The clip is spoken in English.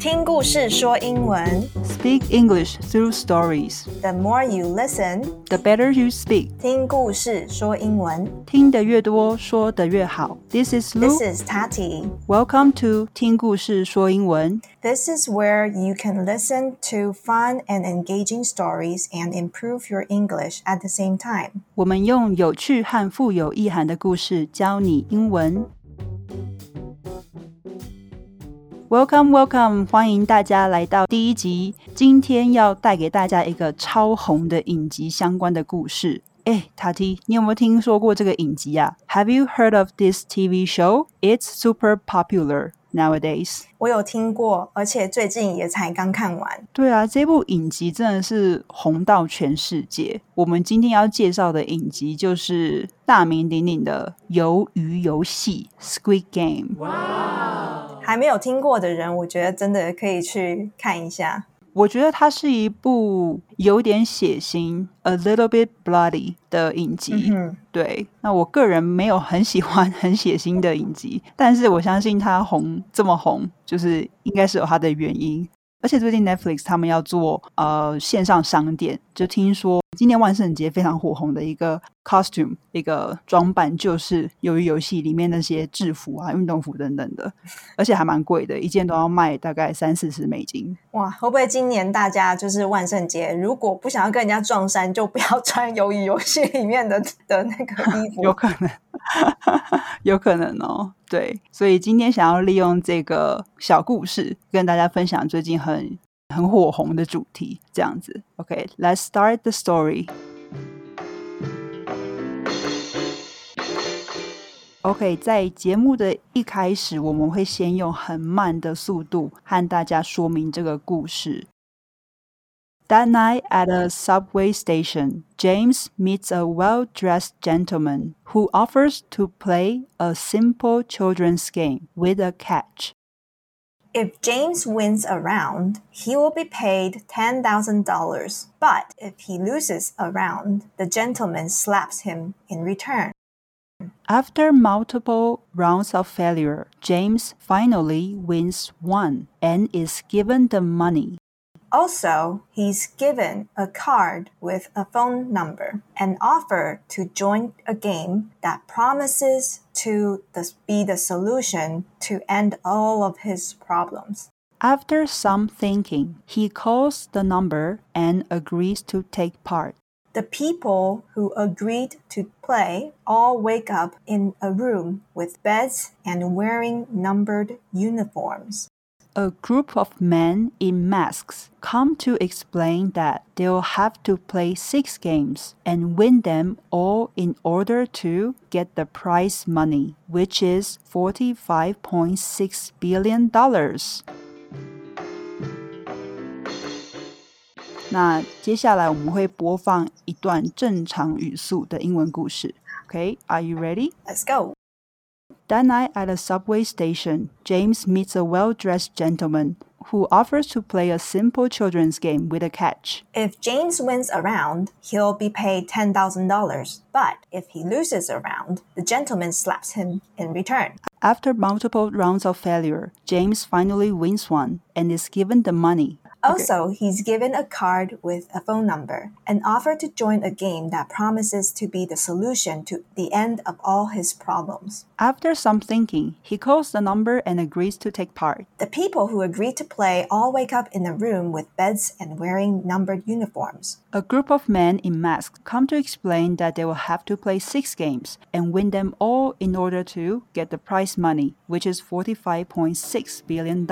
听故事说英文 Speak English through stories. ，The more you listen， The better you speak. 听故事说英文。听得越多，说得越好。This is Lu. This is Tati. Welcome to 听故事说英文。 This is where you can listen to fun and engaging stories and improve your English at the same time. 我们用有趣和富有意涵的故事教你英文。 Welcome, welcome！欢迎大家来到第一集。今天要带给大家一个超红的影集相关的故事。哎，塔提，你有没有听说过这个影集啊？Have you heard of this TV show? It's super popular nowadays. 我有听过，而且最近也才刚看完。对啊，这部影集真的是红到全世界。我们今天要介绍的影集就是大名鼎鼎的《鱿鱼游戏》（Squid Game）。还没有听过的人，我觉得真的可以去看一下。我觉得它是一部有点血腥 （a little bit bloody） 的影集。嗯，对，那我个人没有很喜欢 很血腥的影集，但是我相信它红这么红，就是应该是有它的原因。而且最近 Netflix 他们要做呃线上商店，就听说今年万圣节非常火红的一个 costume 一个装扮，就是鱿鱼游戏里面那些制服啊、运动服等等的，而且还蛮贵的，一件都要卖大概三四十美金。哇，会不会今年大家就是万圣节，如果不想要跟人家撞衫，就不要穿鱿鱼游戏里面的的那个衣服？有可能，有可能哦。对，所以今天想要利用这个小故事，跟大家分享最近很很火红的主题，这样子。OK，let's、start the story。OK，在节目的一开始，我们会先用很慢的速度和大家说明这个故事。That night at a subway station, James meets a well dressed gentleman who offers to play a simple children's game with a catch. If James wins a round, he will be paid $10,000. But if he loses a round, the gentleman slaps him in return. After multiple rounds of failure, James finally wins one and is given the money. Also, he's given a card with a phone number and offer to join a game that promises to be the solution to end all of his problems. After some thinking, he calls the number and agrees to take part. The people who agreed to play all wake up in a room with beds and wearing numbered uniforms A group of men in masks come to explain that they'll have to play six games and win them all in order to get the prize money, which is $45.6 billion. 那接下来我们会播放一段正常语速的英文故事。Okay, are you ready? Let's go. That night at a subway station, James meets a well dressed gentleman who offers to play a simple children's game with a catch. If James wins a round, he'll be paid $10,000. But if he loses a round, the gentleman slaps him in return. After multiple rounds of failure, James finally wins one and is given the money. Also, he's given a card with a phone number and offered to join a game that promises to be the solution to the end of all his problems. After some thinking, he calls the number and agrees to take part. The people who agree to play all wake up in a room with beds and wearing numbered uniforms. A group of men in masks come to explain that they will have to play six games and win them all in order to get the prize money, which is $45.6 billion.